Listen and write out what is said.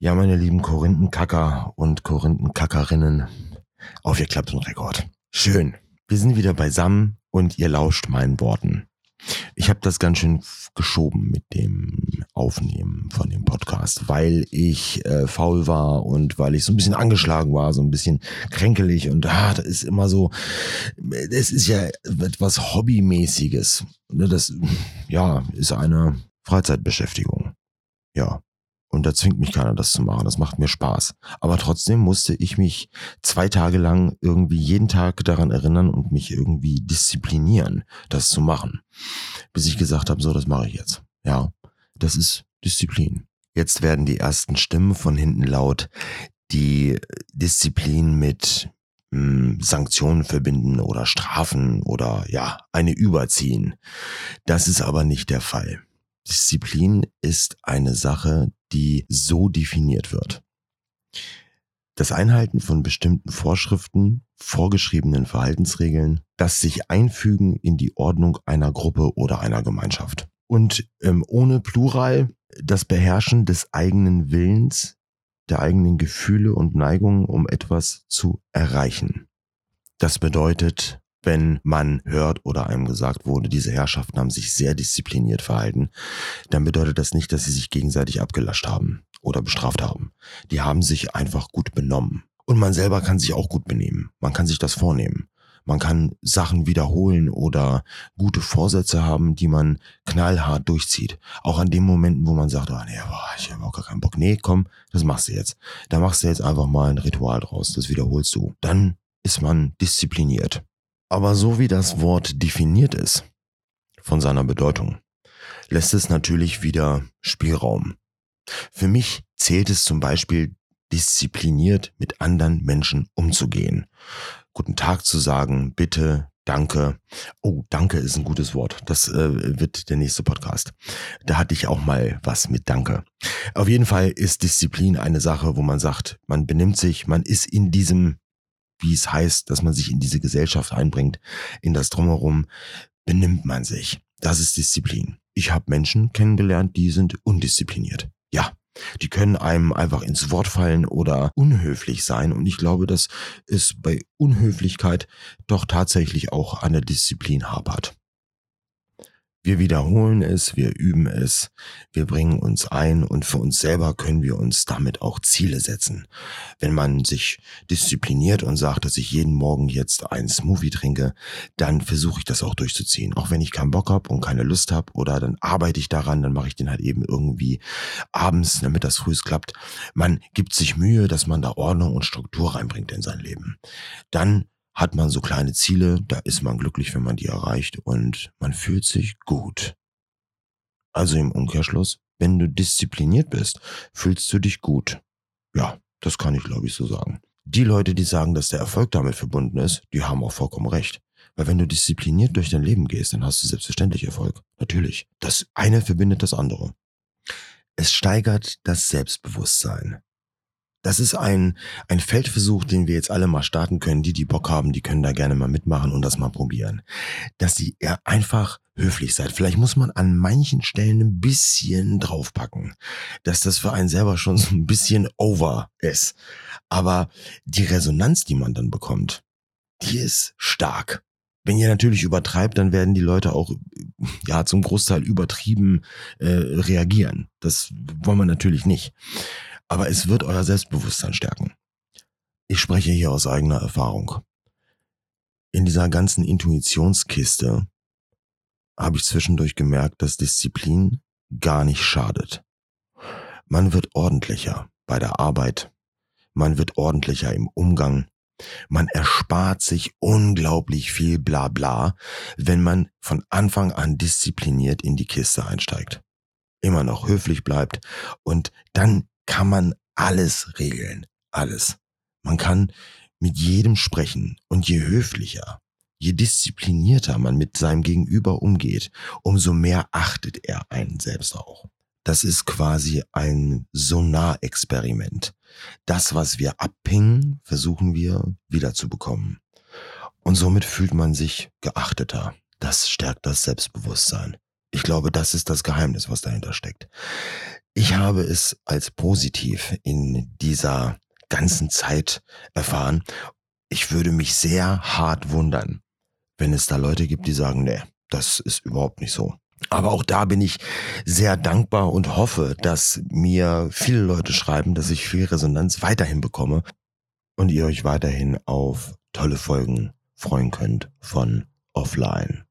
Ja, meine lieben Korinthenkacker und Korinthenkackerinnen, aufgeklappt und Rekord. Schön. Wir sind wieder beisammen und ihr lauscht meinen Worten. Ich habe das ganz schön geschoben mit dem Aufnehmen von dem Podcast, weil ich äh, faul war und weil ich so ein bisschen angeschlagen war, so ein bisschen kränkelig und ah, das ist immer so, es ist ja etwas Hobbymäßiges. Ne, das, ja, ist eine Freizeitbeschäftigung. Ja. Und da zwingt mich keiner, das zu machen. Das macht mir Spaß. Aber trotzdem musste ich mich zwei Tage lang irgendwie jeden Tag daran erinnern und mich irgendwie disziplinieren, das zu machen. Bis ich gesagt habe, so, das mache ich jetzt. Ja, das ist Disziplin. Jetzt werden die ersten Stimmen von hinten laut, die Disziplin mit hm, Sanktionen verbinden oder Strafen oder ja, eine überziehen. Das ist aber nicht der Fall. Disziplin ist eine Sache, die so definiert wird. Das Einhalten von bestimmten Vorschriften, vorgeschriebenen Verhaltensregeln, das sich einfügen in die Ordnung einer Gruppe oder einer Gemeinschaft. Und ähm, ohne Plural das Beherrschen des eigenen Willens, der eigenen Gefühle und Neigungen, um etwas zu erreichen. Das bedeutet wenn man hört oder einem gesagt wurde, diese Herrschaften haben sich sehr diszipliniert verhalten, dann bedeutet das nicht, dass sie sich gegenseitig abgelascht haben oder bestraft haben. Die haben sich einfach gut benommen. Und man selber kann sich auch gut benehmen. Man kann sich das vornehmen. Man kann Sachen wiederholen oder gute Vorsätze haben, die man knallhart durchzieht. Auch an den Momenten, wo man sagt, oh nee, boah, ich habe auch gar keinen Bock. Nee, komm, das machst du jetzt. Da machst du jetzt einfach mal ein Ritual draus. Das wiederholst du. Dann ist man diszipliniert. Aber so wie das Wort definiert ist, von seiner Bedeutung, lässt es natürlich wieder Spielraum. Für mich zählt es zum Beispiel diszipliniert mit anderen Menschen umzugehen. Guten Tag zu sagen, bitte, danke. Oh, danke ist ein gutes Wort. Das äh, wird der nächste Podcast. Da hatte ich auch mal was mit Danke. Auf jeden Fall ist Disziplin eine Sache, wo man sagt, man benimmt sich, man ist in diesem wie es heißt, dass man sich in diese Gesellschaft einbringt, in das Drumherum, benimmt man sich. Das ist Disziplin. Ich habe Menschen kennengelernt, die sind undiszipliniert. Ja, die können einem einfach ins Wort fallen oder unhöflich sein. Und ich glaube, dass es bei Unhöflichkeit doch tatsächlich auch an der Disziplin hapert. Wir wiederholen es, wir üben es, wir bringen uns ein und für uns selber können wir uns damit auch Ziele setzen. Wenn man sich diszipliniert und sagt, dass ich jeden Morgen jetzt einen Smoothie trinke, dann versuche ich das auch durchzuziehen. Auch wenn ich keinen Bock habe und keine Lust habe oder dann arbeite ich daran, dann mache ich den halt eben irgendwie abends, damit das früh klappt. Man gibt sich Mühe, dass man da Ordnung und Struktur reinbringt in sein Leben. Dann hat man so kleine Ziele, da ist man glücklich, wenn man die erreicht und man fühlt sich gut. Also im Umkehrschluss, wenn du diszipliniert bist, fühlst du dich gut. Ja, das kann ich glaube ich so sagen. Die Leute, die sagen, dass der Erfolg damit verbunden ist, die haben auch vollkommen recht. Weil wenn du diszipliniert durch dein Leben gehst, dann hast du selbstverständlich Erfolg. Natürlich. Das eine verbindet das andere. Es steigert das Selbstbewusstsein. Das ist ein, ein Feldversuch, den wir jetzt alle mal starten können. Die, die Bock haben, die können da gerne mal mitmachen und das mal probieren. Dass ihr ja, einfach höflich seid. Vielleicht muss man an manchen Stellen ein bisschen draufpacken, dass das für einen selber schon so ein bisschen over ist. Aber die Resonanz, die man dann bekommt, die ist stark. Wenn ihr natürlich übertreibt, dann werden die Leute auch ja zum Großteil übertrieben äh, reagieren. Das wollen wir natürlich nicht aber es wird euer Selbstbewusstsein stärken. Ich spreche hier aus eigener Erfahrung. In dieser ganzen Intuitionskiste habe ich zwischendurch gemerkt, dass Disziplin gar nicht schadet. Man wird ordentlicher bei der Arbeit, man wird ordentlicher im Umgang, man erspart sich unglaublich viel Blabla, wenn man von Anfang an diszipliniert in die Kiste einsteigt. Immer noch höflich bleibt und dann kann man alles regeln. Alles. Man kann mit jedem sprechen und je höflicher, je disziplinierter man mit seinem Gegenüber umgeht, umso mehr achtet er einen selbst auch. Das ist quasi ein Sonarexperiment. Das, was wir abpingen, versuchen wir wiederzubekommen. Und somit fühlt man sich geachteter. Das stärkt das Selbstbewusstsein. Ich glaube, das ist das Geheimnis, was dahinter steckt. Ich habe es als positiv in dieser ganzen Zeit erfahren. Ich würde mich sehr hart wundern, wenn es da Leute gibt, die sagen, nee, das ist überhaupt nicht so. Aber auch da bin ich sehr dankbar und hoffe, dass mir viele Leute schreiben, dass ich viel Resonanz weiterhin bekomme und ihr euch weiterhin auf tolle Folgen freuen könnt von Offline.